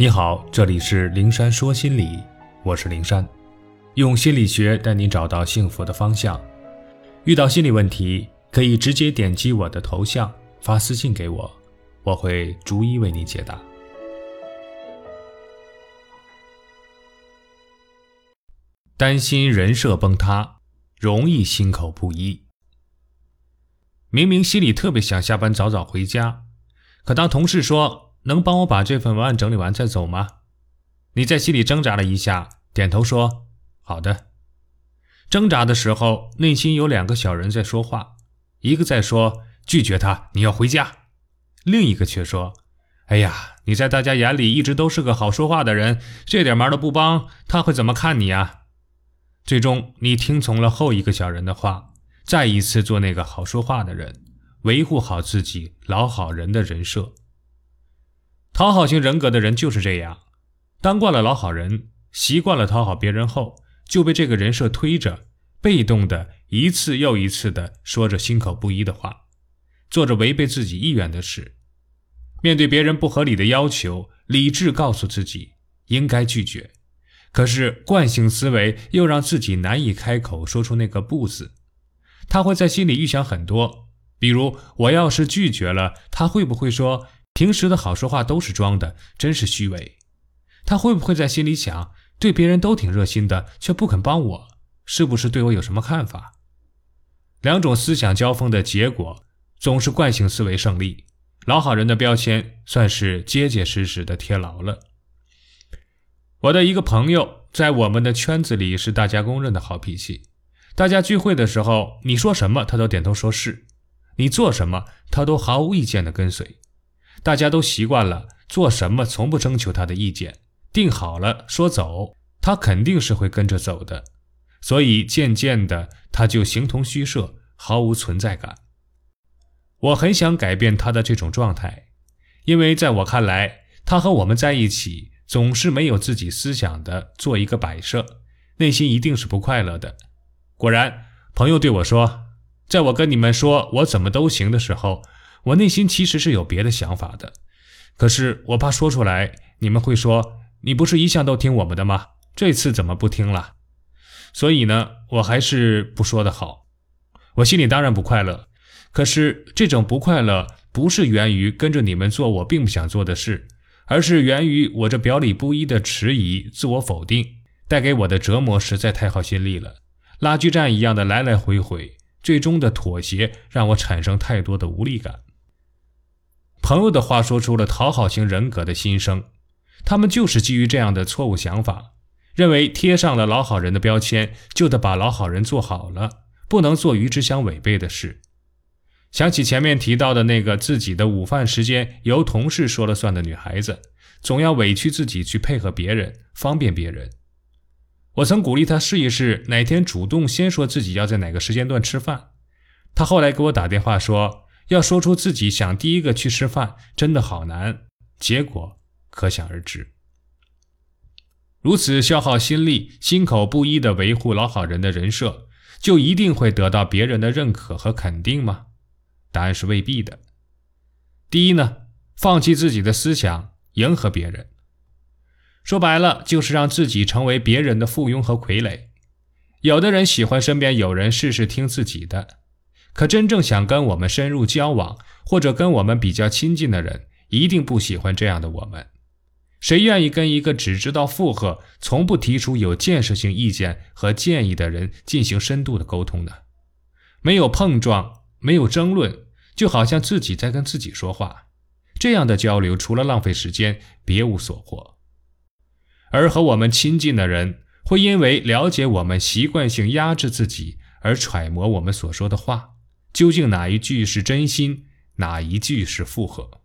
你好，这里是灵山说心理，我是灵山，用心理学带你找到幸福的方向。遇到心理问题，可以直接点击我的头像发私信给我，我会逐一为你解答。担心人设崩塌，容易心口不一。明明心里特别想下班早早回家，可当同事说。能帮我把这份文案整理完再走吗？你在心里挣扎了一下，点头说：“好的。”挣扎的时候，内心有两个小人在说话，一个在说拒绝他，你要回家；另一个却说：“哎呀，你在大家眼里一直都是个好说话的人，这点忙都不帮，他会怎么看你啊？”最终，你听从了后一个小人的话，再一次做那个好说话的人，维护好自己老好人的人设。讨好型人格的人就是这样，当惯了老好人，习惯了讨好别人后，就被这个人设推着，被动的一次又一次的说着心口不一的话，做着违背自己意愿的事。面对别人不合理的要求，理智告诉自己应该拒绝，可是惯性思维又让自己难以开口说出那个不字。他会在心里预想很多，比如我要是拒绝了，他会不会说？平时的好说话都是装的，真是虚伪。他会不会在心里想，对别人都挺热心的，却不肯帮我，是不是对我有什么看法？两种思想交锋的结果，总是惯性思维胜利。老好人的标签算是结结实实的贴牢了。我的一个朋友在我们的圈子里是大家公认的好脾气，大家聚会的时候，你说什么他都点头说是，你做什么他都毫无意见的跟随。大家都习惯了做什么从不征求他的意见，定好了说走，他肯定是会跟着走的，所以渐渐的他就形同虚设，毫无存在感。我很想改变他的这种状态，因为在我看来，他和我们在一起总是没有自己思想的做一个摆设，内心一定是不快乐的。果然，朋友对我说，在我跟你们说我怎么都行的时候。我内心其实是有别的想法的，可是我怕说出来，你们会说你不是一向都听我们的吗？这次怎么不听了？所以呢，我还是不说的好。我心里当然不快乐，可是这种不快乐不是源于跟着你们做我并不想做的事，而是源于我这表里不一的迟疑、自我否定带给我的折磨实在太耗心力了，拉锯战一样的来来回回，最终的妥协让我产生太多的无力感。朋友的话说出了讨好型人格的心声，他们就是基于这样的错误想法，认为贴上了老好人的标签，就得把老好人做好了，不能做与之相违背的事。想起前面提到的那个自己的午饭时间由同事说了算的女孩子，总要委屈自己去配合别人，方便别人。我曾鼓励她试一试，哪天主动先说自己要在哪个时间段吃饭。她后来给我打电话说。要说出自己想第一个去吃饭，真的好难，结果可想而知。如此消耗心力、心口不一的维护老好人的人设，就一定会得到别人的认可和肯定吗？答案是未必的。第一呢，放弃自己的思想，迎合别人，说白了就是让自己成为别人的附庸和傀儡。有的人喜欢身边有人事事听自己的。可真正想跟我们深入交往，或者跟我们比较亲近的人，一定不喜欢这样的我们。谁愿意跟一个只知道附和、从不提出有建设性意见和建议的人进行深度的沟通呢？没有碰撞，没有争论，就好像自己在跟自己说话。这样的交流，除了浪费时间，别无所获。而和我们亲近的人，会因为了解我们习惯性压制自己，而揣摩我们所说的话。究竟哪一句是真心，哪一句是附和？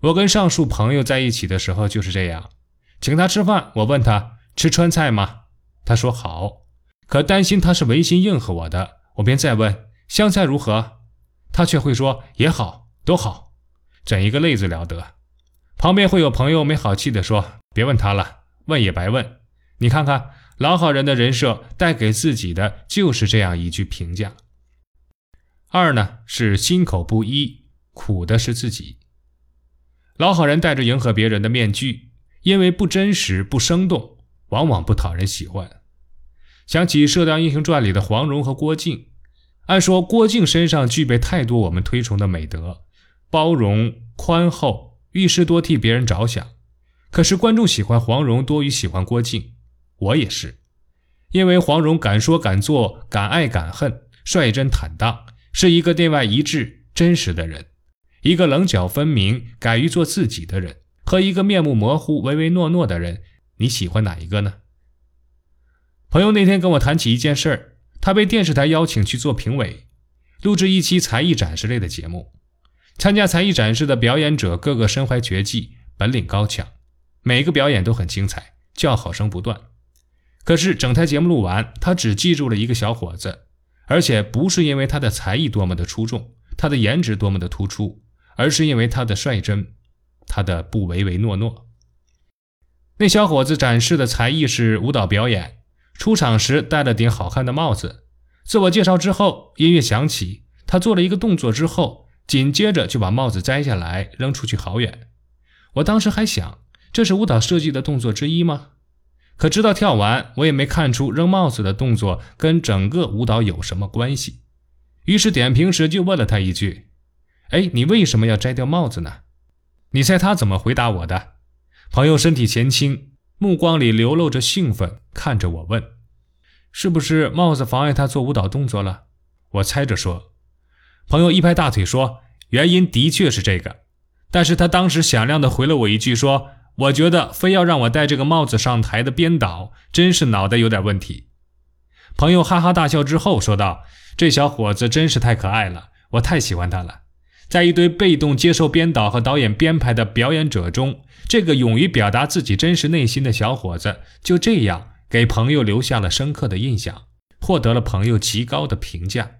我跟上述朋友在一起的时候就是这样，请他吃饭，我问他吃川菜吗？他说好，可担心他是违心应和我的，我便再问湘菜如何？他却会说也好，都好，整一个累字了得。旁边会有朋友没好气的说：“别问他了，问也白问。”你看看老好人的人设带给自己的就是这样一句评价。二呢是心口不一，苦的是自己。老好人戴着迎合别人的面具，因为不真实、不生动，往往不讨人喜欢。想起《射雕英雄传》里的黄蓉和郭靖，按说郭靖身上具备太多我们推崇的美德：包容、宽厚、遇事多替别人着想。可是观众喜欢黄蓉多于喜欢郭靖，我也是，因为黄蓉敢说敢做，敢爱敢恨，率真坦荡，是一个内外一致、真实的人。一个棱角分明、敢于做自己的人，和一个面目模糊、唯唯诺诺的人，你喜欢哪一个呢？朋友那天跟我谈起一件事儿，他被电视台邀请去做评委，录制一期才艺展示类的节目。参加才艺展示的表演者个个身怀绝技，本领高强，每个表演都很精彩，叫好声不断。可是整台节目录完，他只记住了一个小伙子，而且不是因为他的才艺多么的出众，他的颜值多么的突出。而是因为他的率真，他的不唯唯诺诺。那小伙子展示的才艺是舞蹈表演，出场时戴了顶好看的帽子。自我介绍之后，音乐响起，他做了一个动作之后，紧接着就把帽子摘下来扔出去好远。我当时还想，这是舞蹈设计的动作之一吗？可直到跳完，我也没看出扔帽子的动作跟整个舞蹈有什么关系。于是点评时就问了他一句。哎，你为什么要摘掉帽子呢？你猜他怎么回答我的？朋友身体前倾，目光里流露着兴奋，看着我问：“是不是帽子妨碍他做舞蹈动作了？”我猜着说。朋友一拍大腿说：“原因的确是这个。”但是他当时响亮地回了我一句说：“我觉得非要让我戴这个帽子上台的编导，真是脑袋有点问题。”朋友哈哈大笑之后说道：“这小伙子真是太可爱了，我太喜欢他了。”在一堆被动接受编导和导演编排的表演者中，这个勇于表达自己真实内心的小伙子，就这样给朋友留下了深刻的印象，获得了朋友极高的评价。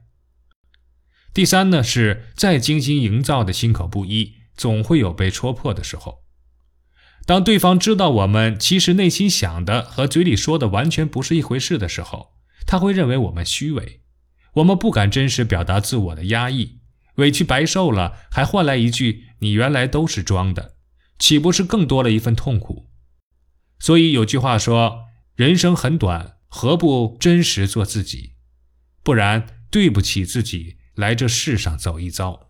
第三呢，是再精心营造的心口不一，总会有被戳破的时候。当对方知道我们其实内心想的和嘴里说的完全不是一回事的时候，他会认为我们虚伪，我们不敢真实表达自我的压抑。委屈白受了，还换来一句“你原来都是装的”，岂不是更多了一份痛苦？所以有句话说：“人生很短，何不真实做自己？不然对不起自己来这世上走一遭。”